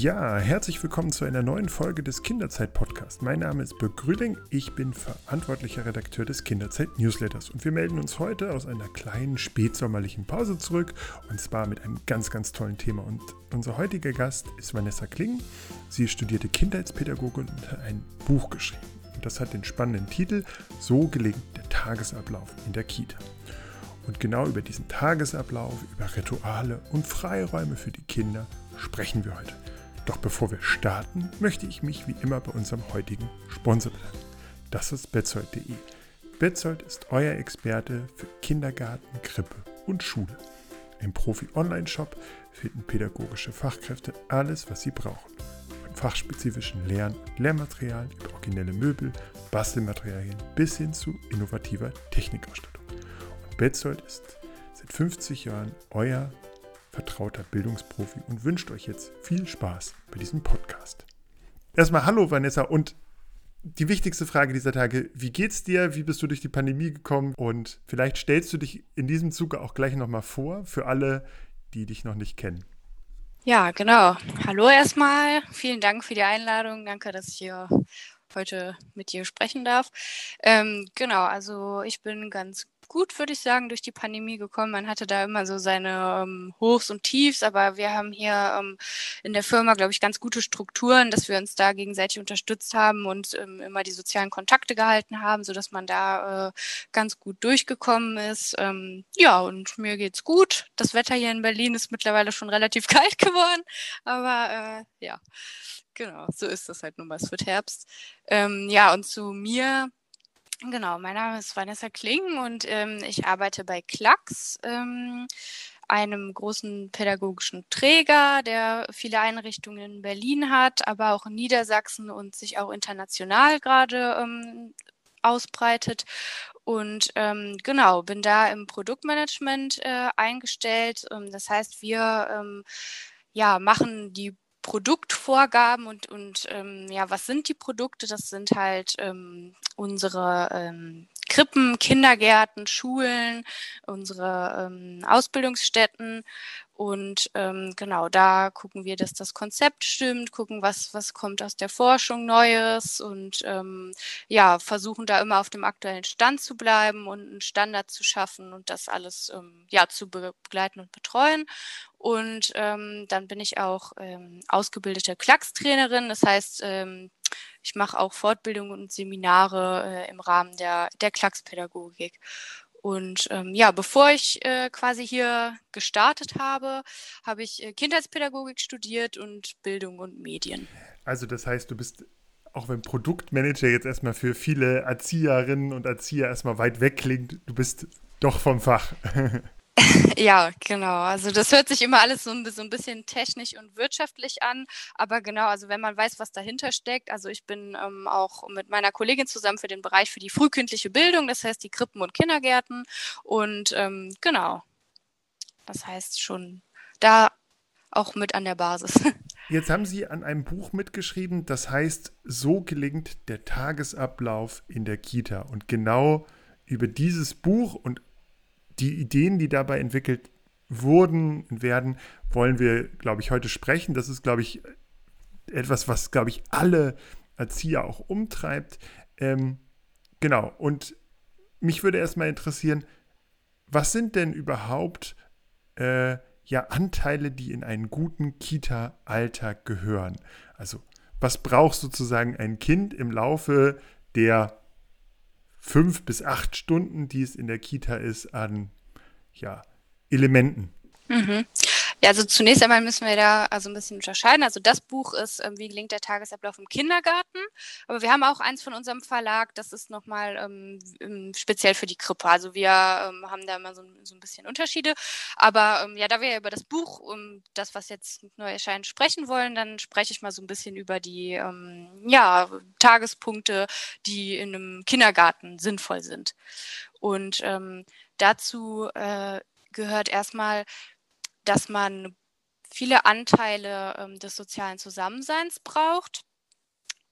Ja, herzlich willkommen zu einer neuen Folge des Kinderzeit-Podcasts. Mein Name ist Birk Grüding, ich bin verantwortlicher Redakteur des Kinderzeit-Newsletters und wir melden uns heute aus einer kleinen spätsommerlichen Pause zurück und zwar mit einem ganz, ganz tollen Thema. Und unser heutiger Gast ist Vanessa Kling. Sie studierte Kindheitspädagogik und hat ein Buch geschrieben. Und das hat den spannenden Titel So gelingt der Tagesablauf in der Kita. Und genau über diesen Tagesablauf, über Rituale und Freiräume für die Kinder sprechen wir heute. Doch bevor wir starten, möchte ich mich wie immer bei unserem heutigen Sponsor bedanken. Das ist Betzold.de. Betzold ist euer Experte für Kindergarten, Krippe und Schule. Im Profi-Online-Shop finden pädagogische Fachkräfte alles, was sie brauchen. Von fachspezifischen Lern- und Lehrmaterialien über originelle Möbel, Bastelmaterialien bis hin zu innovativer Technikausstattung. Und Betzold ist seit 50 Jahren euer vertrauter Bildungsprofi und wünscht euch jetzt viel Spaß bei diesem Podcast. Erstmal hallo Vanessa und die wichtigste Frage dieser Tage, wie geht's dir? Wie bist du durch die Pandemie gekommen? Und vielleicht stellst du dich in diesem Zuge auch gleich nochmal vor für alle, die dich noch nicht kennen. Ja, genau. Hallo erstmal. Vielen Dank für die Einladung. Danke, dass ich hier heute mit dir sprechen darf. Ähm, genau, also ich bin ganz gut, würde ich sagen, durch die Pandemie gekommen. Man hatte da immer so seine ähm, Hochs und Tiefs, aber wir haben hier ähm, in der Firma, glaube ich, ganz gute Strukturen, dass wir uns da gegenseitig unterstützt haben und ähm, immer die sozialen Kontakte gehalten haben, so dass man da äh, ganz gut durchgekommen ist. Ähm, ja, und mir geht's gut. Das Wetter hier in Berlin ist mittlerweile schon relativ kalt geworden, aber äh, ja. Genau, so ist das halt nun mal. Es wird Herbst. Ähm, ja, und zu mir Genau, mein Name ist Vanessa Kling und ähm, ich arbeite bei Klax, ähm, einem großen pädagogischen Träger, der viele Einrichtungen in Berlin hat, aber auch in Niedersachsen und sich auch international gerade ähm, ausbreitet. Und ähm, genau, bin da im Produktmanagement äh, eingestellt. Ähm, das heißt, wir ähm, ja, machen die Produktvorgaben und, und ähm, ja, was sind die Produkte? Das sind halt ähm, unsere ähm, Krippen, Kindergärten, Schulen, unsere ähm, Ausbildungsstätten und ähm, genau, da gucken wir, dass das Konzept stimmt, gucken, was, was kommt aus der Forschung Neues und ähm, ja, versuchen da immer auf dem aktuellen Stand zu bleiben und einen Standard zu schaffen und das alles ähm, ja, zu begleiten und betreuen. Und ähm, dann bin ich auch ähm, ausgebildete Klackstrainerin. Das heißt, ähm, ich mache auch Fortbildungen und Seminare äh, im Rahmen der, der Klackspädagogik. Und ähm, ja, bevor ich äh, quasi hier gestartet habe, habe ich äh, Kindheitspädagogik studiert und Bildung und Medien. Also das heißt, du bist, auch wenn Produktmanager jetzt erstmal für viele Erzieherinnen und Erzieher erstmal weit weg klingt, du bist doch vom Fach. Ja, genau. Also das hört sich immer alles so ein, bisschen technisch und wirtschaftlich an. Aber genau, also wenn man weiß, was dahinter steckt, also ich bin ähm, auch mit meiner Kollegin zusammen für den Bereich für die frühkindliche Bildung, das heißt die Krippen und Kindergärten. Und ähm, genau, das heißt schon da auch mit an der Basis. Jetzt haben Sie an einem Buch mitgeschrieben, das heißt, so gelingt der Tagesablauf in der Kita. Und genau über dieses Buch und die Ideen, die dabei entwickelt wurden und werden, wollen wir, glaube ich, heute sprechen. Das ist, glaube ich, etwas, was, glaube ich, alle Erzieher auch umtreibt. Ähm, genau. Und mich würde erstmal interessieren, was sind denn überhaupt äh, ja Anteile, die in einen guten Kita-Alltag gehören? Also, was braucht sozusagen ein Kind im Laufe der fünf bis acht Stunden, die es in der Kita ist, an ja, Elementen. Mhm. Ja, also zunächst einmal müssen wir da also ein bisschen unterscheiden. Also das Buch ist, ähm, wie gelingt der Tagesablauf im Kindergarten. Aber wir haben auch eins von unserem Verlag, das ist nochmal ähm, speziell für die Krippe. Also wir ähm, haben da immer so, so, ein bisschen Unterschiede. Aber ähm, ja, da wir ja über das Buch, um das, was jetzt neu erscheint, sprechen wollen, dann spreche ich mal so ein bisschen über die ähm, ja, Tagespunkte, die in einem Kindergarten sinnvoll sind. Und ähm, dazu äh, gehört erstmal, dass man viele Anteile ähm, des sozialen Zusammenseins braucht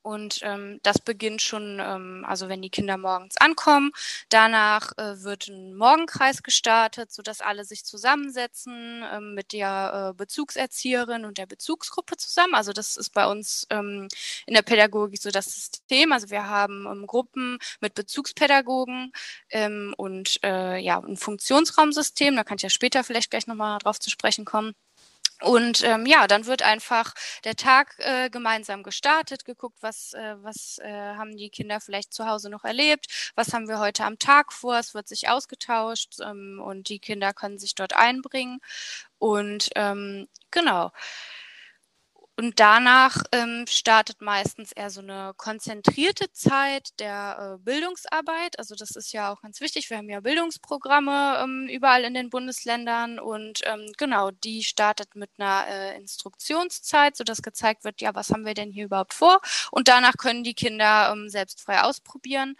Und ähm, das beginnt schon, ähm, also wenn die Kinder morgens ankommen. Danach äh, wird ein Morgenkreis gestartet, sodass alle sich zusammensetzen ähm, mit der äh, Bezugserzieherin und der Bezugsgruppe zusammen. Also das ist bei uns ähm, in der Pädagogik so das System. Also wir haben ähm, Gruppen mit Bezugspädagogen ähm, und äh, ja, ein Funktionsraumsystem. Da kann ich ja später vielleicht gleich nochmal drauf zu sprechen kommen. Und ähm, ja, dann wird einfach der Tag äh, gemeinsam gestartet, geguckt, was, äh, was äh, haben die Kinder vielleicht zu Hause noch erlebt, was haben wir heute am Tag vor, es wird sich ausgetauscht ähm, und die Kinder können sich dort einbringen. Und ähm, genau. Und danach ähm, startet meistens eher so eine konzentrierte Zeit der äh, Bildungsarbeit. Also das ist ja auch ganz wichtig. Wir haben ja Bildungsprogramme ähm, überall in den Bundesländern und ähm, genau, die startet mit einer äh, Instruktionszeit, sodass gezeigt wird, ja, was haben wir denn hier überhaupt vor? Und danach können die Kinder ähm, selbst frei ausprobieren.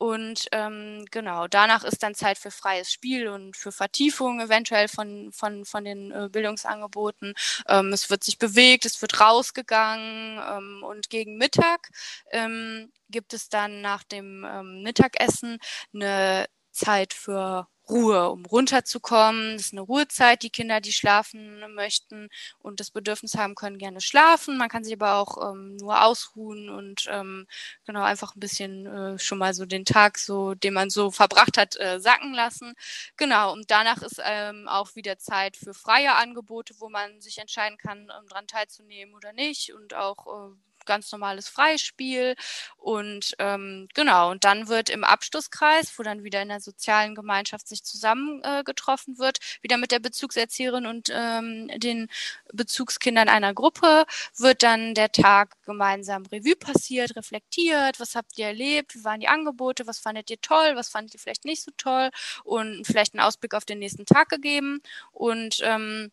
Und ähm, genau, danach ist dann Zeit für freies Spiel und für Vertiefung eventuell von, von, von den äh, Bildungsangeboten. Ähm, es wird sich bewegt, es wird rausgegangen ähm, und gegen Mittag ähm, gibt es dann nach dem ähm, Mittagessen eine Zeit für Ruhe, um runterzukommen. Das ist eine Ruhezeit. Die Kinder, die schlafen möchten und das Bedürfnis haben, können gerne schlafen. Man kann sich aber auch ähm, nur ausruhen und ähm, genau einfach ein bisschen äh, schon mal so den Tag, so den man so verbracht hat, äh, sacken lassen. Genau. Und danach ist ähm, auch wieder Zeit für freie Angebote, wo man sich entscheiden kann, ähm, dran teilzunehmen oder nicht und auch äh, ganz normales Freispiel. Und ähm, genau, und dann wird im Abschlusskreis, wo dann wieder in der sozialen Gemeinschaft sich zusammengetroffen äh, wird, wieder mit der Bezugserzieherin und ähm, den Bezugskindern einer Gruppe, wird dann der Tag gemeinsam Revue passiert, reflektiert, was habt ihr erlebt, wie waren die Angebote, was fandet ihr toll, was fandet ihr vielleicht nicht so toll und vielleicht einen Ausblick auf den nächsten Tag gegeben. Und ähm,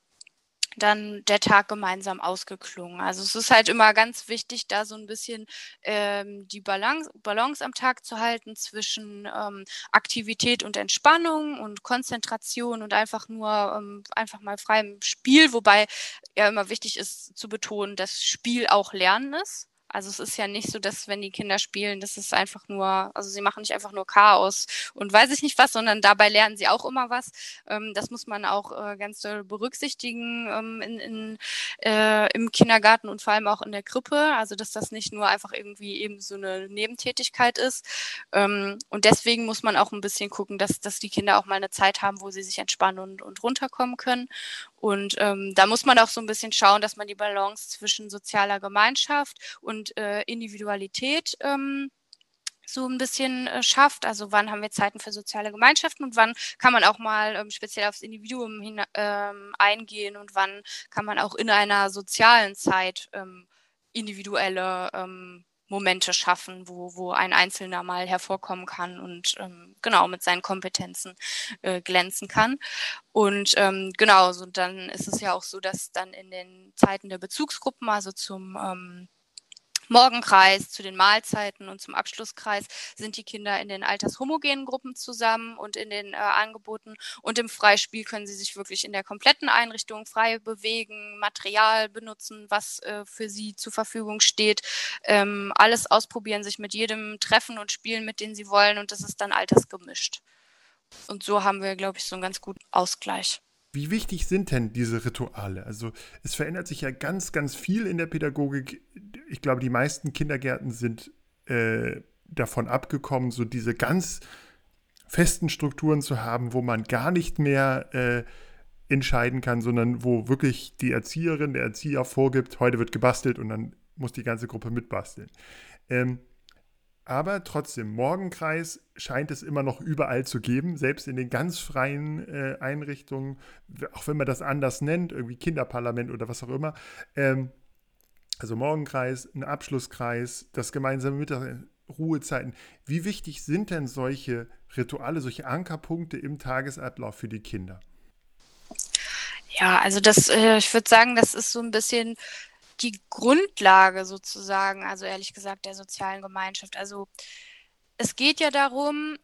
dann der Tag gemeinsam ausgeklungen. Also es ist halt immer ganz wichtig, da so ein bisschen ähm, die Balance, Balance am Tag zu halten zwischen ähm, Aktivität und Entspannung und Konzentration und einfach nur ähm, einfach mal freiem Spiel, wobei ja immer wichtig ist zu betonen, dass Spiel auch Lernen ist. Also es ist ja nicht so, dass wenn die Kinder spielen, das ist einfach nur, also sie machen nicht einfach nur Chaos und weiß ich nicht was, sondern dabei lernen sie auch immer was. Ähm, das muss man auch äh, ganz doll berücksichtigen ähm, in, in, äh, im Kindergarten und vor allem auch in der Krippe. Also dass das nicht nur einfach irgendwie eben so eine Nebentätigkeit ist. Ähm, und deswegen muss man auch ein bisschen gucken, dass, dass die Kinder auch mal eine Zeit haben, wo sie sich entspannen und, und runterkommen können. Und ähm, da muss man auch so ein bisschen schauen, dass man die Balance zwischen sozialer Gemeinschaft und äh, Individualität ähm, so ein bisschen äh, schafft. Also wann haben wir Zeiten für soziale Gemeinschaften und wann kann man auch mal ähm, speziell aufs Individuum hin, ähm, eingehen und wann kann man auch in einer sozialen Zeit ähm, individuelle ähm, Momente schaffen, wo, wo ein Einzelner mal hervorkommen kann und ähm, genau mit seinen Kompetenzen äh, glänzen kann. Und ähm, genau, so dann ist es ja auch so, dass dann in den Zeiten der Bezugsgruppen, also zum ähm, Morgenkreis, zu den Mahlzeiten und zum Abschlusskreis sind die Kinder in den altershomogenen Gruppen zusammen und in den äh, Angeboten. Und im Freispiel können sie sich wirklich in der kompletten Einrichtung frei bewegen, Material benutzen, was äh, für sie zur Verfügung steht, ähm, alles ausprobieren, sich mit jedem treffen und spielen, mit denen sie wollen. Und das ist dann altersgemischt. Und so haben wir, glaube ich, so einen ganz guten Ausgleich. Wie wichtig sind denn diese Rituale? Also es verändert sich ja ganz, ganz viel in der Pädagogik. Ich glaube, die meisten Kindergärten sind äh, davon abgekommen, so diese ganz festen Strukturen zu haben, wo man gar nicht mehr äh, entscheiden kann, sondern wo wirklich die Erzieherin, der Erzieher vorgibt, heute wird gebastelt und dann muss die ganze Gruppe mitbasteln. Ähm, aber trotzdem, Morgenkreis scheint es immer noch überall zu geben, selbst in den ganz freien äh, Einrichtungen, auch wenn man das anders nennt, irgendwie Kinderparlament oder was auch immer. Ähm, also Morgenkreis, ein Abschlusskreis, das gemeinsame Mittag, Ruhezeiten. Wie wichtig sind denn solche Rituale, solche Ankerpunkte im Tagesablauf für die Kinder? Ja, also das, äh, ich würde sagen, das ist so ein bisschen die Grundlage sozusagen, also ehrlich gesagt, der sozialen Gemeinschaft. Also es geht ja darum,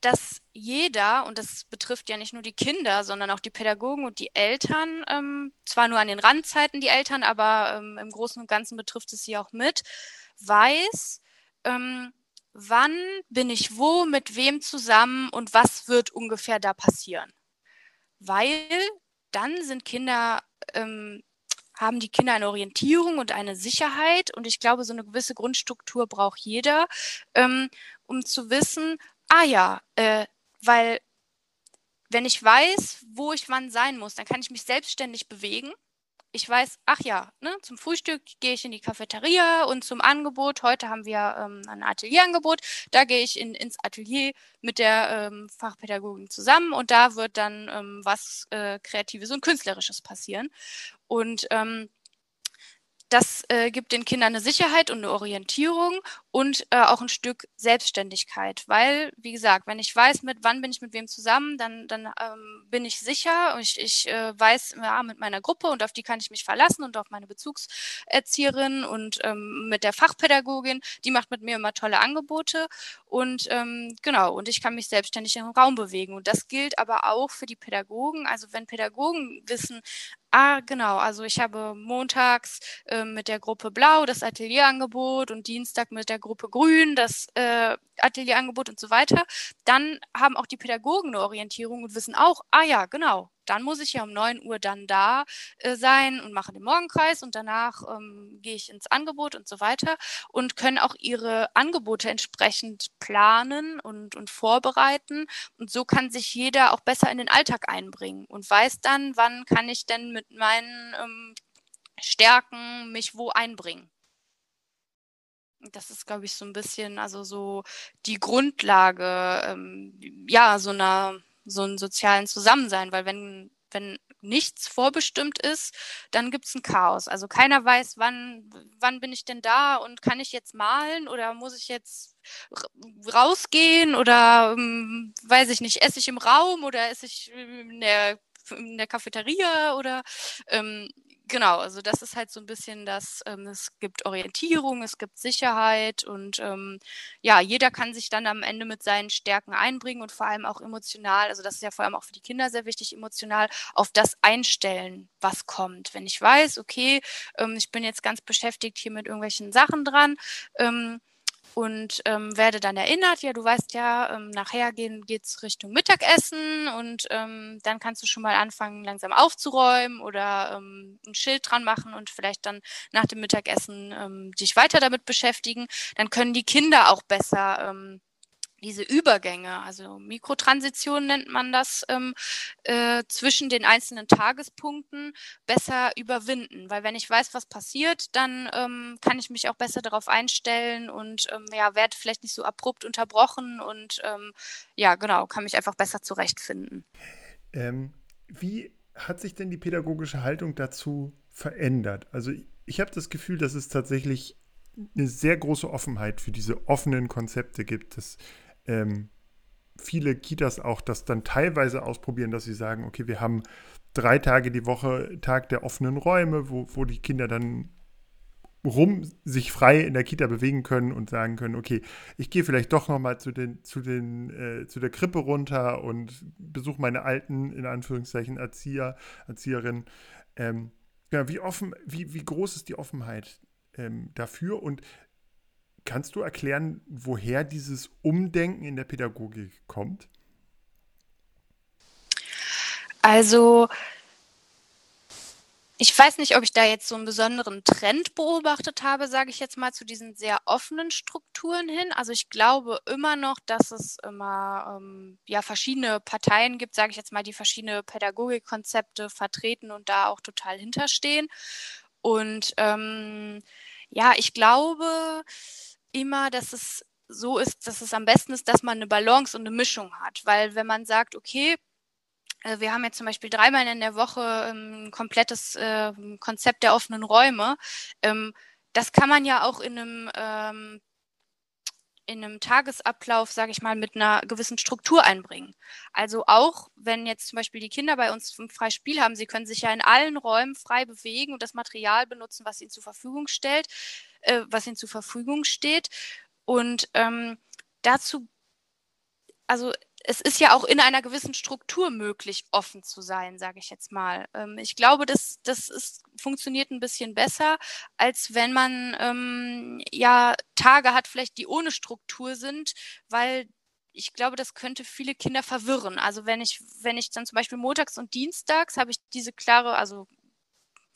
dass jeder, und das betrifft ja nicht nur die Kinder, sondern auch die Pädagogen und die Eltern, ähm, zwar nur an den Randzeiten die Eltern, aber ähm, im Großen und Ganzen betrifft es sie auch mit, weiß, ähm, wann bin ich wo, mit wem zusammen und was wird ungefähr da passieren. Weil dann sind Kinder, ähm, haben die Kinder eine Orientierung und eine Sicherheit und ich glaube, so eine gewisse Grundstruktur braucht jeder, ähm, um zu wissen, ah ja, äh, weil wenn ich weiß, wo ich wann sein muss, dann kann ich mich selbstständig bewegen. Ich weiß, ach ja, ne, zum Frühstück gehe ich in die Cafeteria und zum Angebot, heute haben wir ähm, ein Atelierangebot, da gehe ich in, ins Atelier mit der ähm, Fachpädagogin zusammen und da wird dann ähm, was äh, Kreatives und Künstlerisches passieren. Und ähm, das äh, gibt den Kindern eine Sicherheit und eine Orientierung und äh, auch ein Stück Selbstständigkeit, weil, wie gesagt, wenn ich weiß, mit wann bin ich mit wem zusammen, dann, dann ähm, bin ich sicher und ich, ich äh, weiß, ja, mit meiner Gruppe und auf die kann ich mich verlassen und auf meine Bezugserzieherin und ähm, mit der Fachpädagogin, die macht mit mir immer tolle Angebote und ähm, genau, und ich kann mich selbstständig im Raum bewegen. Und das gilt aber auch für die Pädagogen. Also wenn Pädagogen wissen, Ah, genau. Also ich habe montags äh, mit der Gruppe Blau das Atelierangebot und Dienstag mit der Gruppe Grün das äh, Atelierangebot und so weiter. Dann haben auch die Pädagogen eine Orientierung und wissen auch, ah ja, genau, dann muss ich ja um 9 Uhr dann da äh, sein und mache den Morgenkreis und danach ähm, gehe ich ins Angebot und so weiter und können auch ihre Angebote entsprechend planen und, und vorbereiten. Und so kann sich jeder auch besser in den Alltag einbringen und weiß dann, wann kann ich denn mit meinen ähm, Stärken mich wo einbringen. Das ist, glaube ich, so ein bisschen, also so die Grundlage, ähm, ja, so einer, so einen sozialen Zusammensein, weil wenn, wenn nichts vorbestimmt ist, dann gibt es ein Chaos. Also keiner weiß, wann, wann bin ich denn da und kann ich jetzt malen oder muss ich jetzt rausgehen oder ähm, weiß ich nicht, esse ich im Raum oder esse ich in der in der Cafeteria oder ähm, genau, also das ist halt so ein bisschen das, ähm, es gibt Orientierung, es gibt Sicherheit und ähm, ja, jeder kann sich dann am Ende mit seinen Stärken einbringen und vor allem auch emotional, also das ist ja vor allem auch für die Kinder sehr wichtig, emotional auf das einstellen, was kommt. Wenn ich weiß, okay, ähm, ich bin jetzt ganz beschäftigt hier mit irgendwelchen Sachen dran, ähm, und ähm, werde dann erinnert, ja, du weißt ja, ähm, nachher gehen, geht's Richtung Mittagessen und ähm, dann kannst du schon mal anfangen, langsam aufzuräumen oder ähm, ein Schild dran machen und vielleicht dann nach dem Mittagessen ähm, dich weiter damit beschäftigen. Dann können die Kinder auch besser ähm, diese Übergänge, also Mikrotransition nennt man das, ähm, äh, zwischen den einzelnen Tagespunkten besser überwinden. Weil wenn ich weiß, was passiert, dann ähm, kann ich mich auch besser darauf einstellen und ähm, ja, werde vielleicht nicht so abrupt unterbrochen und ähm, ja, genau, kann mich einfach besser zurechtfinden. Ähm, wie hat sich denn die pädagogische Haltung dazu verändert? Also ich, habe das Gefühl, dass es tatsächlich eine sehr große Offenheit für diese offenen Konzepte gibt. Das ähm, viele Kitas auch das dann teilweise ausprobieren, dass sie sagen, okay, wir haben drei Tage die Woche Tag der offenen Räume, wo, wo die Kinder dann rum sich frei in der Kita bewegen können und sagen können, okay, ich gehe vielleicht doch noch mal zu den zu den äh, zu der Krippe runter und besuche meine alten in Anführungszeichen Erzieher Erzieherinnen. Ähm, ja, wie offen, wie wie groß ist die Offenheit ähm, dafür und Kannst du erklären, woher dieses Umdenken in der Pädagogik kommt? Also, ich weiß nicht, ob ich da jetzt so einen besonderen Trend beobachtet habe, sage ich jetzt mal, zu diesen sehr offenen Strukturen hin. Also ich glaube immer noch, dass es immer ähm, ja verschiedene Parteien gibt, sage ich jetzt mal, die verschiedene Pädagogikkonzepte vertreten und da auch total hinterstehen. Und ähm, ja, ich glaube, immer, dass es so ist, dass es am besten ist, dass man eine Balance und eine Mischung hat. Weil wenn man sagt, okay, äh, wir haben jetzt zum Beispiel dreimal in der Woche ein ähm, komplettes äh, Konzept der offenen Räume. Ähm, das kann man ja auch in einem ähm, in einem Tagesablauf, sage ich mal, mit einer gewissen Struktur einbringen. Also auch, wenn jetzt zum Beispiel die Kinder bei uns ein freies Spiel haben, sie können sich ja in allen Räumen frei bewegen und das Material benutzen, was ihnen zur Verfügung stellt äh, was ihnen zur Verfügung steht. Und ähm, dazu, also es ist ja auch in einer gewissen Struktur möglich, offen zu sein, sage ich jetzt mal. Ähm, ich glaube, das, das ist, funktioniert ein bisschen besser, als wenn man ähm, ja Tage hat, vielleicht die ohne Struktur sind, weil ich glaube, das könnte viele Kinder verwirren. Also wenn ich, wenn ich dann zum Beispiel montags und dienstags habe ich diese klare, also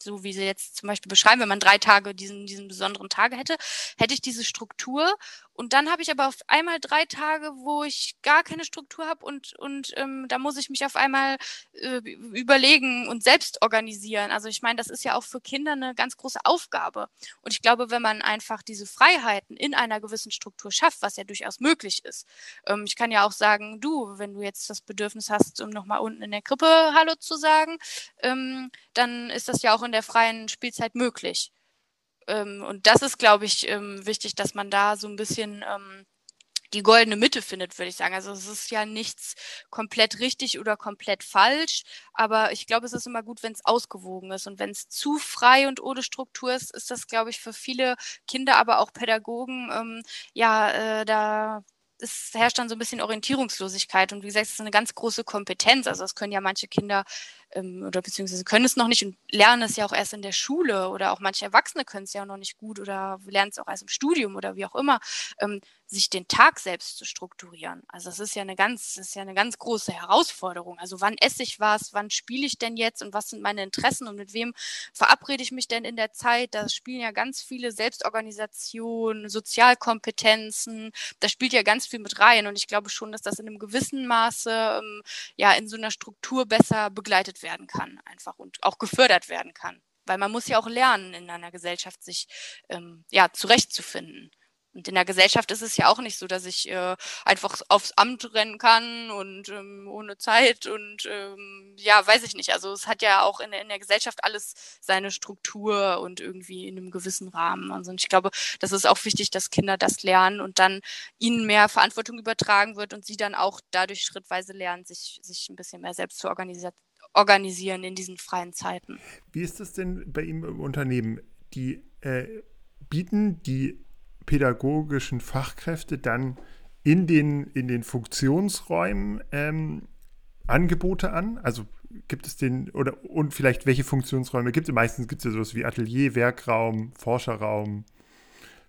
so wie sie jetzt zum Beispiel beschreiben, wenn man drei Tage diesen, diesen besonderen Tage hätte, hätte ich diese Struktur. Und dann habe ich aber auf einmal drei Tage, wo ich gar keine Struktur habe und, und ähm, da muss ich mich auf einmal äh, überlegen und selbst organisieren. Also ich meine, das ist ja auch für Kinder eine ganz große Aufgabe. Und ich glaube, wenn man einfach diese Freiheiten in einer gewissen Struktur schafft, was ja durchaus möglich ist. Ähm, ich kann ja auch sagen, du, wenn du jetzt das Bedürfnis hast, um nochmal unten in der Krippe Hallo zu sagen, ähm, dann ist das ja auch in in der freien Spielzeit möglich. Ähm, und das ist, glaube ich, ähm, wichtig, dass man da so ein bisschen ähm, die goldene Mitte findet, würde ich sagen. Also es ist ja nichts komplett richtig oder komplett falsch, aber ich glaube, es ist immer gut, wenn es ausgewogen ist. Und wenn es zu frei und ohne Struktur ist, ist das, glaube ich, für viele Kinder, aber auch Pädagogen, ähm, ja, äh, da es herrscht dann so ein bisschen Orientierungslosigkeit. Und wie gesagt, es ist eine ganz große Kompetenz. Also das können ja manche Kinder ähm, oder beziehungsweise können es noch nicht und lernen es ja auch erst in der Schule oder auch manche Erwachsene können es ja auch noch nicht gut oder lernen es auch erst im Studium oder wie auch immer, ähm, sich den Tag selbst zu strukturieren. Also das ist ja eine ganz, das ist ja eine ganz große Herausforderung. Also wann esse ich was, wann spiele ich denn jetzt und was sind meine Interessen und mit wem verabrede ich mich denn in der Zeit? Da spielen ja ganz viele Selbstorganisationen, Sozialkompetenzen, da spielt ja ganz viel mit rein und ich glaube schon, dass das in einem gewissen Maße ähm, ja in so einer Struktur besser begleitet werden kann, einfach und auch gefördert werden kann. Weil man muss ja auch lernen, in einer Gesellschaft sich ähm, ja zurechtzufinden. Und in der Gesellschaft ist es ja auch nicht so, dass ich äh, einfach aufs Amt rennen kann und ähm, ohne Zeit und ähm, ja, weiß ich nicht. Also es hat ja auch in, in der Gesellschaft alles seine Struktur und irgendwie in einem gewissen Rahmen. Also ich glaube, das ist auch wichtig, dass Kinder das lernen und dann ihnen mehr Verantwortung übertragen wird und sie dann auch dadurch schrittweise lernen, sich, sich ein bisschen mehr selbst zu organisieren organisieren in diesen freien Zeiten. Wie ist es denn bei ihm im Unternehmen? Die äh, bieten die pädagogischen Fachkräfte dann in den, in den Funktionsräumen ähm, Angebote an? Also gibt es den, oder und vielleicht welche Funktionsräume gibt es? Meistens gibt es ja sowas wie Atelier, Werkraum, Forscherraum,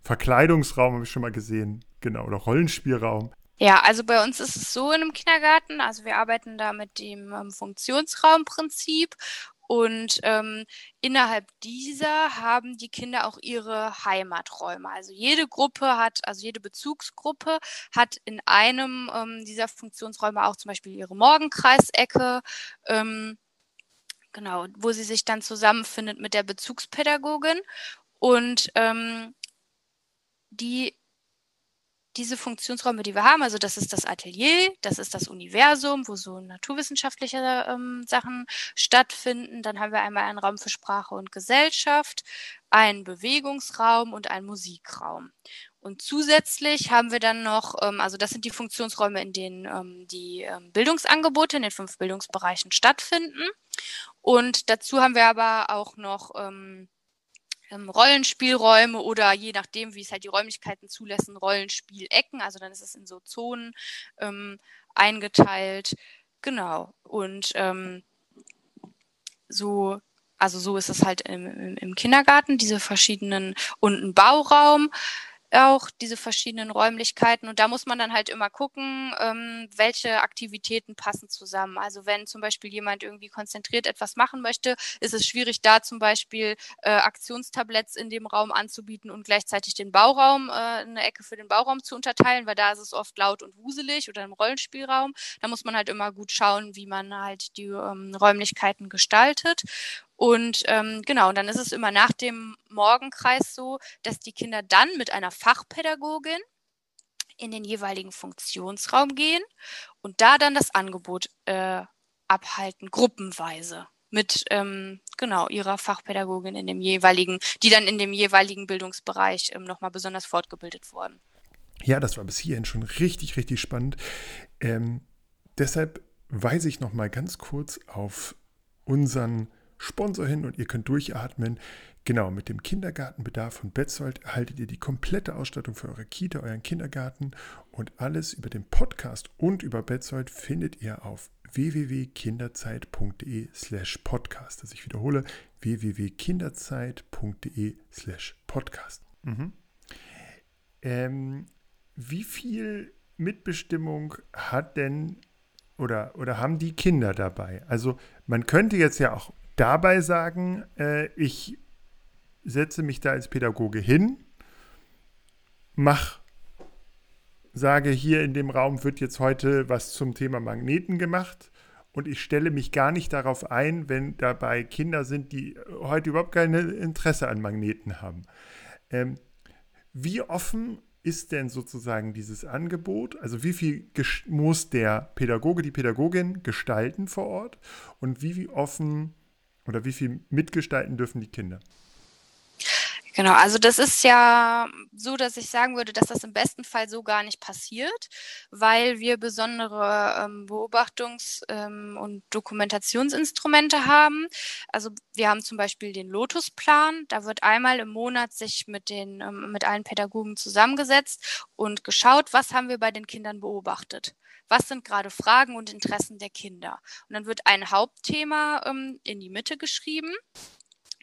Verkleidungsraum, habe ich schon mal gesehen, genau, oder Rollenspielraum. Ja, also bei uns ist es so in einem Kindergarten, also wir arbeiten da mit dem ähm, Funktionsraumprinzip und ähm, innerhalb dieser haben die Kinder auch ihre Heimaträume. Also jede Gruppe hat, also jede Bezugsgruppe hat in einem ähm, dieser Funktionsräume auch zum Beispiel ihre Morgenkreisecke. Ähm, genau, wo sie sich dann zusammenfindet mit der Bezugspädagogin. Und ähm, die diese Funktionsräume, die wir haben, also das ist das Atelier, das ist das Universum, wo so naturwissenschaftliche ähm, Sachen stattfinden. Dann haben wir einmal einen Raum für Sprache und Gesellschaft, einen Bewegungsraum und einen Musikraum. Und zusätzlich haben wir dann noch, ähm, also das sind die Funktionsräume, in denen ähm, die ähm, Bildungsangebote in den fünf Bildungsbereichen stattfinden. Und dazu haben wir aber auch noch ähm, ähm, Rollenspielräume oder je nachdem, wie es halt die Räumlichkeiten zulassen, Rollenspielecken. Also dann ist es in so Zonen ähm, eingeteilt. Genau. Und ähm, so, also so ist es halt im, im, im Kindergarten, diese verschiedenen und ein Bauraum auch diese verschiedenen Räumlichkeiten. Und da muss man dann halt immer gucken, ähm, welche Aktivitäten passen zusammen. Also wenn zum Beispiel jemand irgendwie konzentriert etwas machen möchte, ist es schwierig, da zum Beispiel äh, Aktionstabletts in dem Raum anzubieten und gleichzeitig den Bauraum, äh, eine Ecke für den Bauraum zu unterteilen, weil da ist es oft laut und wuselig oder im Rollenspielraum. Da muss man halt immer gut schauen, wie man halt die ähm, Räumlichkeiten gestaltet. Und ähm, genau, und dann ist es immer nach dem Morgenkreis so, dass die Kinder dann mit einer Fachpädagogin in den jeweiligen Funktionsraum gehen und da dann das Angebot äh, abhalten, gruppenweise mit ähm, genau ihrer Fachpädagogin in dem jeweiligen, die dann in dem jeweiligen Bildungsbereich ähm, nochmal besonders fortgebildet wurden. Ja, das war bis hierhin schon richtig, richtig spannend. Ähm, deshalb weise ich nochmal ganz kurz auf unseren Sponsor hin und ihr könnt durchatmen. Genau, mit dem Kindergartenbedarf von Betzold erhaltet ihr die komplette Ausstattung für eure Kita, euren Kindergarten und alles über den Podcast und über Betzold findet ihr auf www.kinderzeit.de slash podcast. Also ich wiederhole, www.kinderzeit.de slash podcast. Mhm. Ähm, wie viel Mitbestimmung hat denn oder, oder haben die Kinder dabei? Also man könnte jetzt ja auch dabei sagen, äh, ich setze mich da als Pädagoge hin, mach, sage hier in dem Raum wird jetzt heute was zum Thema Magneten gemacht und ich stelle mich gar nicht darauf ein, wenn dabei Kinder sind, die heute überhaupt kein Interesse an Magneten haben. Ähm, wie offen ist denn sozusagen dieses Angebot? Also wie viel muss der Pädagoge, die Pädagogin gestalten vor Ort und wie offen oder wie viel mitgestalten dürfen die Kinder? Genau, also das ist ja so, dass ich sagen würde, dass das im besten Fall so gar nicht passiert, weil wir besondere ähm, Beobachtungs- ähm, und Dokumentationsinstrumente haben. Also wir haben zum Beispiel den Lotusplan. Da wird einmal im Monat sich mit den ähm, mit allen Pädagogen zusammengesetzt und geschaut, was haben wir bei den Kindern beobachtet. Was sind gerade Fragen und Interessen der Kinder? Und dann wird ein Hauptthema ähm, in die Mitte geschrieben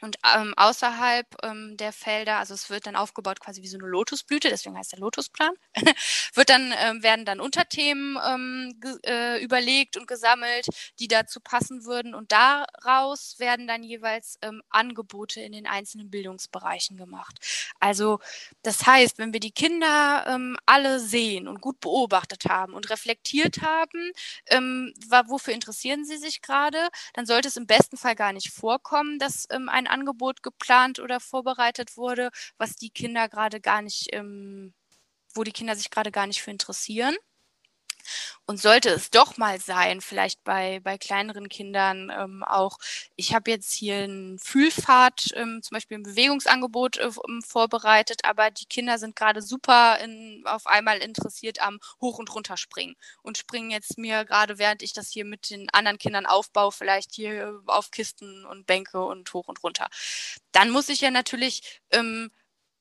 und ähm, außerhalb ähm, der Felder, also es wird dann aufgebaut quasi wie so eine Lotusblüte, deswegen heißt der Lotusplan, wird dann, ähm, werden dann Unterthemen ähm, äh, überlegt und gesammelt, die dazu passen würden. Und daraus werden dann jeweils ähm, Angebote in den einzelnen Bildungsbereichen gemacht. Also das heißt, wenn wir die Kinder ähm, alle sehen und gut beobachtet haben und reflektiert haben, ähm, wofür interessieren sie sich gerade, dann sollte es im besten Fall gar nicht vorkommen, dass ähm, ein Angebot geplant oder vorbereitet wurde, was die Kinder gerade gar nicht, ähm, wo die Kinder sich gerade gar nicht für interessieren. Und sollte es doch mal sein, vielleicht bei, bei kleineren Kindern ähm, auch, ich habe jetzt hier ein Fühlfahrt, ähm, zum Beispiel ein Bewegungsangebot äh, vorbereitet, aber die Kinder sind gerade super in, auf einmal interessiert am Hoch- und Runterspringen und springen jetzt mir gerade, während ich das hier mit den anderen Kindern aufbaue, vielleicht hier auf Kisten und Bänke und hoch und runter. Dann muss ich ja natürlich ähm,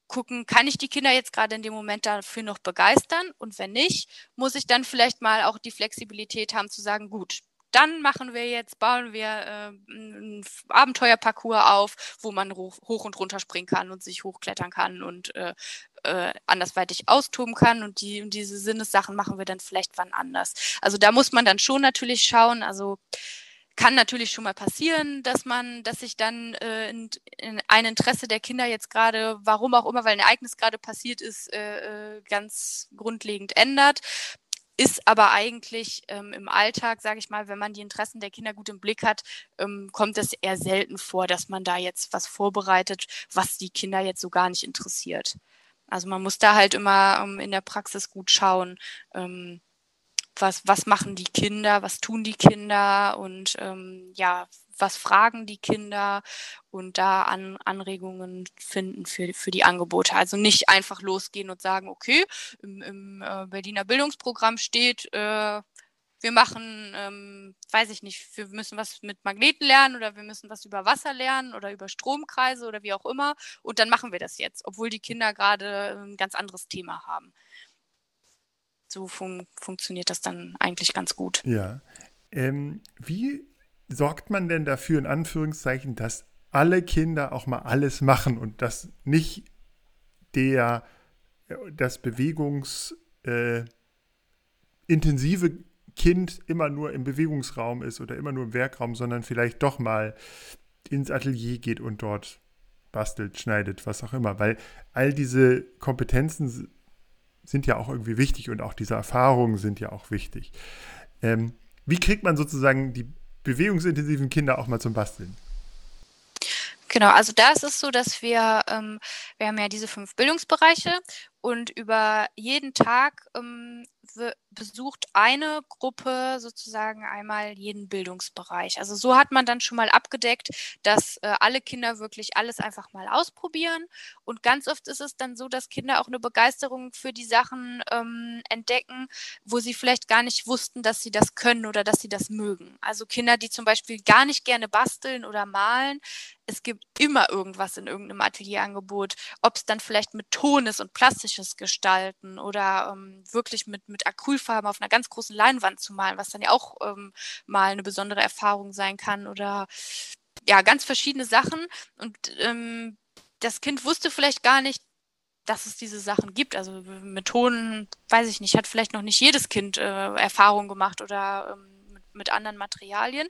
gucken, kann ich die Kinder jetzt gerade in dem Moment dafür noch begeistern? Und wenn nicht, muss ich dann vielleicht mal auch die Flexibilität haben zu sagen, gut, dann machen wir jetzt, bauen wir äh, einen Abenteuerparcours auf, wo man hoch, hoch und runter springen kann und sich hochklettern kann und äh, äh, andersweitig austoben kann und die diese Sinnessachen machen wir dann vielleicht wann anders. Also da muss man dann schon natürlich schauen, also kann natürlich schon mal passieren, dass man, dass sich dann äh, in, in ein Interesse der Kinder jetzt gerade, warum auch immer, weil ein Ereignis gerade passiert ist, äh, äh ganz grundlegend ändert. Ist aber eigentlich ähm, im Alltag, sage ich mal, wenn man die Interessen der Kinder gut im Blick hat, ähm, kommt es eher selten vor, dass man da jetzt was vorbereitet, was die Kinder jetzt so gar nicht interessiert. Also man muss da halt immer ähm, in der Praxis gut schauen, ähm, was, was machen die Kinder, was tun die Kinder und ähm, ja, was fragen die Kinder und da an, Anregungen finden für, für die Angebote. Also nicht einfach losgehen und sagen, okay, im, im äh, Berliner Bildungsprogramm steht, äh, wir machen, ähm, weiß ich nicht, wir müssen was mit Magneten lernen oder wir müssen was über Wasser lernen oder über Stromkreise oder wie auch immer und dann machen wir das jetzt, obwohl die Kinder gerade ein ganz anderes Thema haben so fun funktioniert das dann eigentlich ganz gut. Ja. Ähm, wie sorgt man denn dafür, in Anführungszeichen, dass alle Kinder auch mal alles machen und dass nicht der, das bewegungsintensive äh, Kind immer nur im Bewegungsraum ist oder immer nur im Werkraum, sondern vielleicht doch mal ins Atelier geht und dort bastelt, schneidet, was auch immer. Weil all diese Kompetenzen sind ja auch irgendwie wichtig und auch diese Erfahrungen sind ja auch wichtig. Ähm, wie kriegt man sozusagen die bewegungsintensiven Kinder auch mal zum Basteln? Genau, also da ist es so, dass wir, ähm, wir haben ja diese fünf Bildungsbereiche und über jeden Tag ähm, besucht eine Gruppe sozusagen einmal jeden Bildungsbereich. Also so hat man dann schon mal abgedeckt, dass äh, alle Kinder wirklich alles einfach mal ausprobieren. Und ganz oft ist es dann so, dass Kinder auch eine Begeisterung für die Sachen ähm, entdecken, wo sie vielleicht gar nicht wussten, dass sie das können oder dass sie das mögen. Also Kinder, die zum Beispiel gar nicht gerne basteln oder malen, es gibt immer irgendwas in irgendeinem Atelierangebot, ob es dann vielleicht mit Ton ist und plastisches Gestalten oder ähm, wirklich mit, mit Acrylfarben auf einer ganz großen Leinwand zu malen, was dann ja auch ähm, mal eine besondere Erfahrung sein kann oder ja, ganz verschiedene Sachen. Und ähm, das Kind wusste vielleicht gar nicht, dass es diese Sachen gibt. Also mit Ton, weiß ich nicht, hat vielleicht noch nicht jedes Kind äh, Erfahrung gemacht oder ähm, mit anderen Materialien.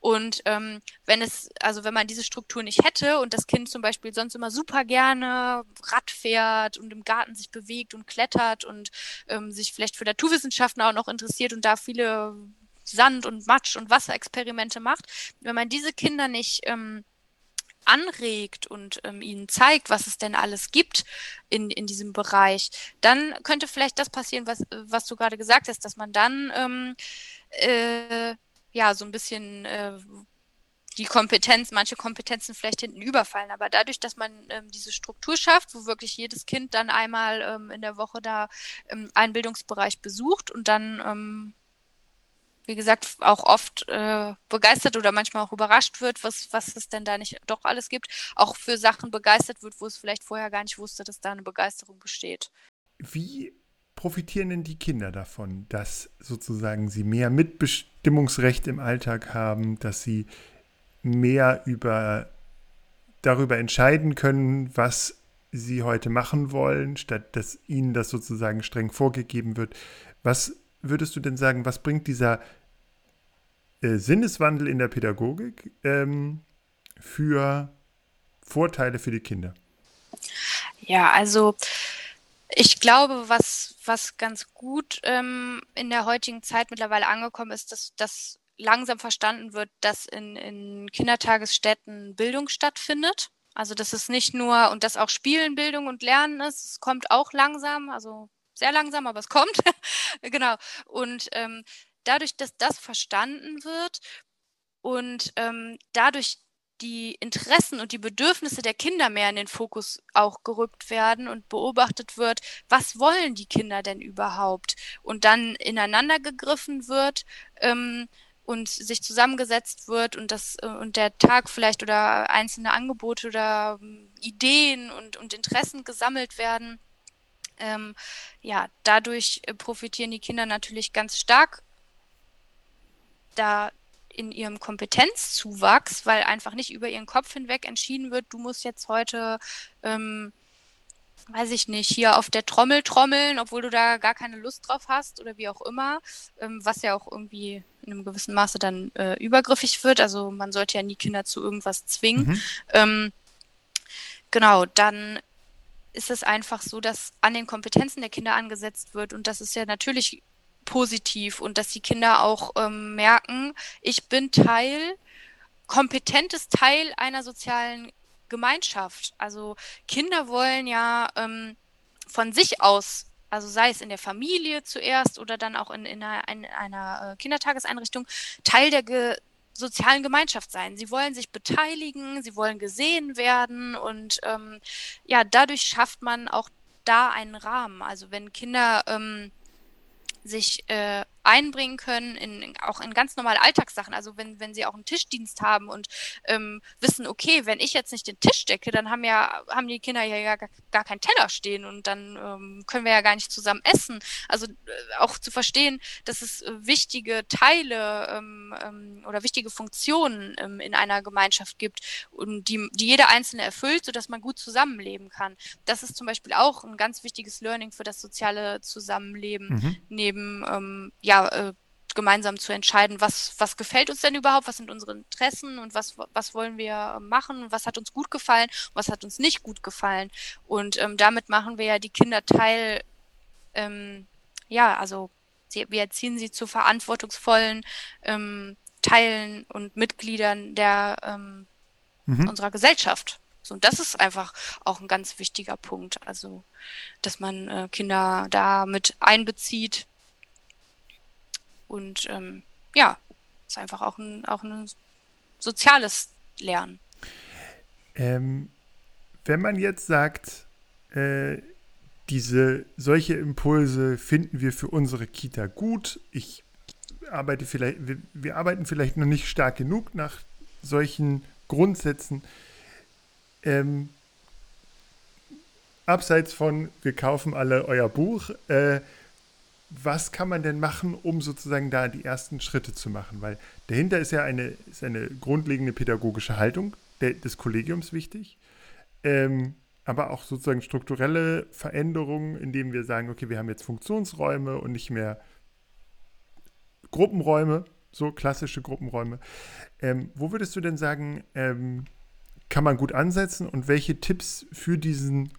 Und ähm, wenn es, also wenn man diese Struktur nicht hätte und das Kind zum Beispiel sonst immer super gerne Rad fährt und im Garten sich bewegt und klettert und ähm, sich vielleicht für Naturwissenschaften auch noch interessiert und da viele Sand- und Matsch- und Wasserexperimente macht, wenn man diese Kinder nicht ähm, anregt und ähm, ihnen zeigt, was es denn alles gibt in, in diesem Bereich, dann könnte vielleicht das passieren, was, was du gerade gesagt hast, dass man dann ähm, äh, ja so ein bisschen äh, die Kompetenz, manche Kompetenzen vielleicht hinten überfallen. Aber dadurch, dass man ähm, diese Struktur schafft, wo wirklich jedes Kind dann einmal ähm, in der Woche da ähm, einen Bildungsbereich besucht und dann ähm, wie gesagt, auch oft äh, begeistert oder manchmal auch überrascht wird, was, was es denn da nicht doch alles gibt, auch für Sachen begeistert wird, wo es vielleicht vorher gar nicht wusste, dass da eine Begeisterung besteht. Wie profitieren denn die Kinder davon, dass sozusagen sie mehr Mitbestimmungsrecht im Alltag haben, dass sie mehr über darüber entscheiden können, was sie heute machen wollen, statt dass ihnen das sozusagen streng vorgegeben wird. Was würdest du denn sagen, was bringt dieser äh, Sinneswandel in der Pädagogik ähm, für Vorteile für die Kinder? Ja, also ich glaube, was, was ganz gut ähm, in der heutigen Zeit mittlerweile angekommen ist, dass, dass langsam verstanden wird, dass in, in Kindertagesstätten Bildung stattfindet. Also dass es nicht nur und dass auch Spielen Bildung und Lernen ist. Es kommt auch langsam, also sehr langsam, aber es kommt. genau. Und ähm, dadurch, dass das verstanden wird und ähm, dadurch die Interessen und die Bedürfnisse der Kinder mehr in den Fokus auch gerückt werden und beobachtet wird, was wollen die Kinder denn überhaupt? Und dann ineinander gegriffen wird ähm, und sich zusammengesetzt wird und das äh, und der Tag vielleicht oder einzelne Angebote oder ähm, Ideen und, und Interessen gesammelt werden. Ähm, ja, dadurch äh, profitieren die Kinder natürlich ganz stark da in ihrem Kompetenzzuwachs, weil einfach nicht über ihren Kopf hinweg entschieden wird, du musst jetzt heute, ähm, weiß ich nicht, hier auf der Trommel trommeln, obwohl du da gar keine Lust drauf hast oder wie auch immer, ähm, was ja auch irgendwie in einem gewissen Maße dann äh, übergriffig wird. Also man sollte ja nie Kinder zu irgendwas zwingen. Mhm. Ähm, genau, dann ist es einfach so, dass an den Kompetenzen der Kinder angesetzt wird und das ist ja natürlich positiv und dass die Kinder auch ähm, merken, ich bin Teil, kompetentes Teil einer sozialen Gemeinschaft. Also Kinder wollen ja ähm, von sich aus, also sei es in der Familie zuerst oder dann auch in, in einer, in einer äh, Kindertageseinrichtung, Teil der ge sozialen Gemeinschaft sein. Sie wollen sich beteiligen, sie wollen gesehen werden und ähm, ja, dadurch schafft man auch da einen Rahmen. Also wenn Kinder ähm, sich äh, einbringen können, in, auch in ganz normale Alltagssachen. Also wenn, wenn sie auch einen Tischdienst haben und ähm, wissen, okay, wenn ich jetzt nicht den Tisch decke, dann haben ja, haben die Kinder ja gar, gar keinen Teller stehen und dann ähm, können wir ja gar nicht zusammen essen. Also äh, auch zu verstehen, dass es äh, wichtige Teile ähm, ähm, oder wichtige Funktionen ähm, in einer Gemeinschaft gibt und die, die jeder Einzelne erfüllt, sodass man gut zusammenleben kann. Das ist zum Beispiel auch ein ganz wichtiges Learning für das soziale Zusammenleben mhm. neben ähm, ja, äh, gemeinsam zu entscheiden, was, was gefällt uns denn überhaupt, was sind unsere Interessen und was, was wollen wir machen, was hat uns gut gefallen, was hat uns nicht gut gefallen. Und ähm, damit machen wir ja die Kinder Teil, ähm, ja, also sie, wir erziehen sie zu verantwortungsvollen ähm, Teilen und Mitgliedern der ähm, mhm. unserer Gesellschaft. So, und das ist einfach auch ein ganz wichtiger Punkt. Also, dass man äh, Kinder da mit einbezieht Und ähm, ja, ist einfach auch ein, auch ein soziales Lernen. Ähm, wenn man jetzt sagt, äh, diese solche Impulse finden wir für unsere Kita gut. Ich arbeite vielleicht, wir, wir, arbeiten vielleicht noch nicht stark genug nach solchen Grundsätzen. Ähm, abseits von, wir kaufen alle euer Buch, äh, was kann man denn machen, um sozusagen da die ersten Schritte zu machen? Weil dahinter ist ja eine, ist eine grundlegende pädagogische Haltung des Kollegiums wichtig. Ähm, aber auch sozusagen strukturelle Veränderungen, indem wir sagen, okay, wir haben jetzt Funktionsräume und nicht mehr Gruppenräume, so klassische Gruppenräume. Ähm, wo würdest du denn sagen, ähm, kann man gut ansetzen und welche Tipps für diesen,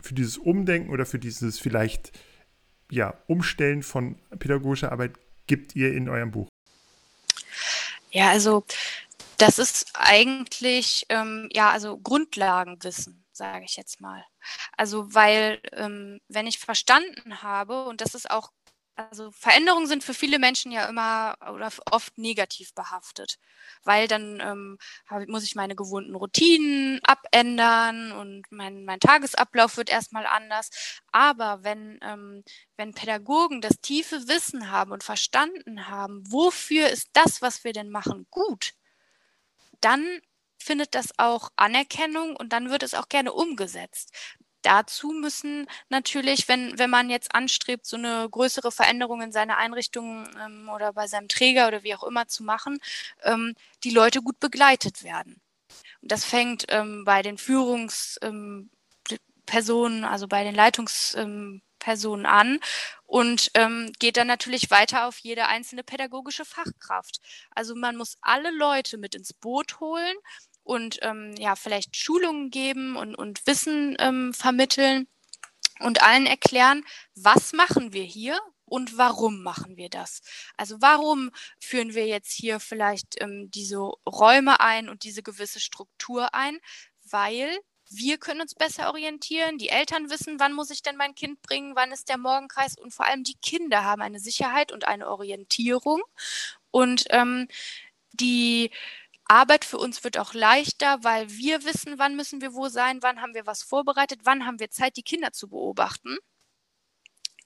für dieses Umdenken oder für dieses vielleicht ja, Umstellen von pädagogischer Arbeit gibt ihr in eurem Buch? Ja, also das ist eigentlich ähm, ja also Grundlagenwissen sage ich jetzt mal. Also weil, ähm, wenn ich verstanden habe, und das ist auch, also Veränderungen sind für viele Menschen ja immer oder oft negativ behaftet, weil dann ähm, hab, muss ich meine gewohnten Routinen abändern und mein, mein Tagesablauf wird erstmal anders. Aber wenn, ähm, wenn Pädagogen das tiefe Wissen haben und verstanden haben, wofür ist das, was wir denn machen, gut, dann findet das auch Anerkennung und dann wird es auch gerne umgesetzt. Dazu müssen natürlich, wenn, wenn man jetzt anstrebt, so eine größere Veränderung in seiner Einrichtung ähm, oder bei seinem Träger oder wie auch immer zu machen, ähm, die Leute gut begleitet werden. Und das fängt ähm, bei den Führungspersonen, ähm, also bei den Leitungspersonen ähm, an und ähm, geht dann natürlich weiter auf jede einzelne pädagogische Fachkraft. Also man muss alle Leute mit ins Boot holen und ähm, ja, vielleicht Schulungen geben und, und Wissen ähm, vermitteln und allen erklären, was machen wir hier und warum machen wir das? Also warum führen wir jetzt hier vielleicht ähm, diese Räume ein und diese gewisse Struktur ein? Weil wir können uns besser orientieren, die Eltern wissen, wann muss ich denn mein Kind bringen, wann ist der Morgenkreis und vor allem die Kinder haben eine Sicherheit und eine Orientierung und ähm, die Arbeit für uns wird auch leichter, weil wir wissen, wann müssen wir wo sein, wann haben wir was vorbereitet, wann haben wir Zeit, die Kinder zu beobachten,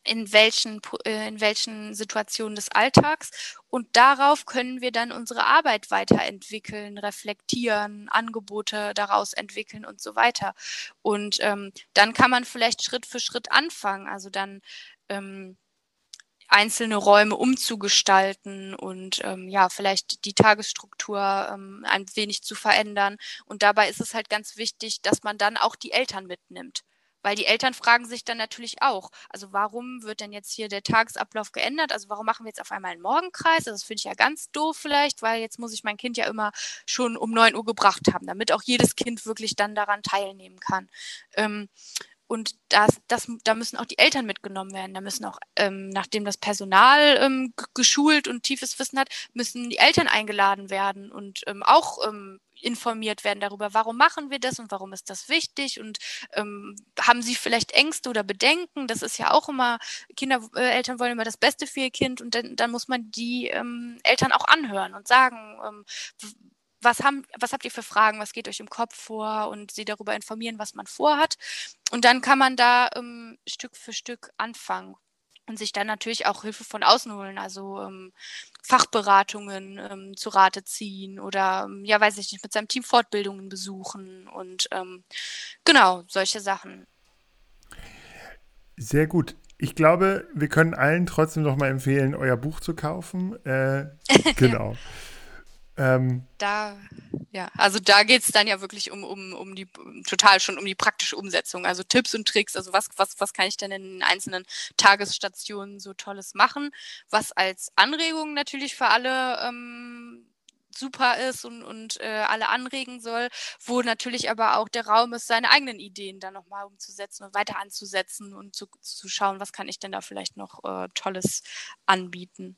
in welchen, äh, in welchen Situationen des Alltags. Und darauf können wir dann unsere Arbeit weiterentwickeln, reflektieren, Angebote daraus entwickeln und so weiter. Und ähm, dann kann man vielleicht Schritt für Schritt anfangen. Also dann ähm, einzelne Räume umzugestalten und ähm, ja, vielleicht die Tagesstruktur ähm, ein wenig zu verändern. Und dabei ist es halt ganz wichtig, dass man dann auch die Eltern mitnimmt. Weil die Eltern fragen sich dann natürlich auch, also warum wird denn jetzt hier der Tagesablauf geändert? Also warum machen wir jetzt auf einmal einen Morgenkreis? Also das finde ich ja ganz doof vielleicht, weil jetzt muss ich mein Kind ja immer schon um neun Uhr gebracht haben, damit auch jedes Kind wirklich dann daran teilnehmen kann. Ähm, und das, das, da müssen auch die Eltern mitgenommen werden. Da müssen auch, ähm, nachdem das Personal ähm, geschult und tiefes Wissen hat, müssen die Eltern eingeladen werden und ähm, auch ähm, informiert werden darüber, warum machen wir das und warum ist das wichtig und ähm, haben sie vielleicht Ängste oder Bedenken. Das ist ja auch immer, Kinder, äh, Eltern wollen immer das Beste für ihr Kind und dann, dann muss man die ähm, Eltern auch anhören und sagen, ähm, was, haben, was habt ihr für Fragen, was geht euch im Kopf vor und sie darüber informieren, was man vorhat. Und dann kann man da ähm, Stück für Stück anfangen und sich dann natürlich auch Hilfe von außen holen, also ähm, Fachberatungen ähm, zu Rate ziehen oder, ähm, ja, weiß ich nicht, mit seinem Team Fortbildungen besuchen und ähm, genau, solche Sachen. Sehr gut. Ich glaube, wir können allen trotzdem noch mal empfehlen, euer Buch zu kaufen. Äh, genau. Ähm, da, ja, also da geht es dann ja wirklich um, um, um die, total schon um die praktische Umsetzung, also Tipps und Tricks, also was, was, was kann ich denn in einzelnen Tagesstationen so Tolles machen, was als Anregung natürlich für alle ähm, super ist und, und äh, alle anregen soll, wo natürlich aber auch der Raum ist, seine eigenen Ideen dann nochmal umzusetzen und weiter anzusetzen und zu, zu schauen, was kann ich denn da vielleicht noch äh, Tolles anbieten.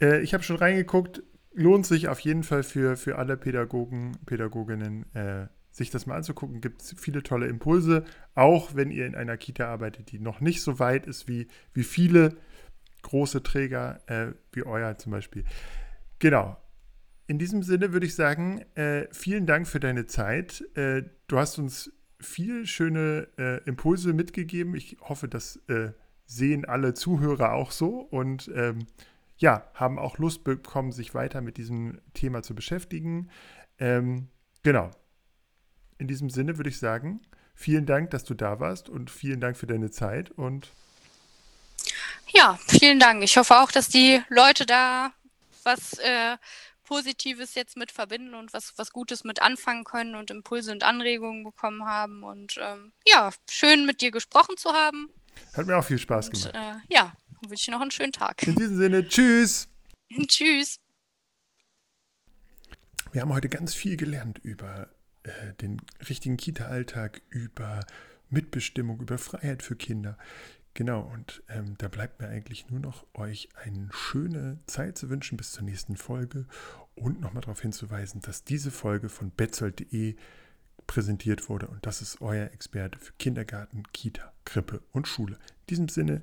Äh, ich habe schon reingeguckt, lohnt sich auf jeden Fall für, für alle Pädagogen, Pädagoginnen, äh, sich das mal anzugucken. Gibt es viele tolle Impulse, auch wenn ihr in einer Kita arbeitet, die noch nicht so weit ist wie, wie viele große Träger äh, wie euer zum Beispiel. Genau. In diesem Sinne würde ich sagen, äh, vielen Dank für deine Zeit. Äh, du hast uns viel schöne äh, Impulse mitgegeben. Ich hoffe, das äh, sehen alle Zuhörer auch so und ähm, ja, haben auch Lust bekommen, sich weiter mit diesem Thema zu beschäftigen. Ähm, genau. In diesem Sinne würde ich sagen, vielen Dank, dass du da warst und vielen Dank für deine Zeit und ja, vielen Dank. Ich hoffe auch, dass die Leute da was äh, Positives jetzt mit verbinden und was, was Gutes mit anfangen können und Impulse und Anregungen bekommen haben. Und ähm, ja, schön mit dir gesprochen zu haben. Hat mir auch viel Spaß und, gemacht. Äh, ja, wünsche ich noch einen schönen Tag. In diesem Sinne, tschüss. tschüss. Wir haben heute ganz viel gelernt über äh, den richtigen Kita-Alltag, über Mitbestimmung, über Freiheit für Kinder. Genau, und ähm, da bleibt mir eigentlich nur noch euch eine schöne Zeit zu wünschen bis zur nächsten Folge und nochmal darauf hinzuweisen, dass diese Folge von betzold.de präsentiert wurde und das ist euer Experte für Kindergarten, Kita, Krippe und Schule. In diesem Sinne,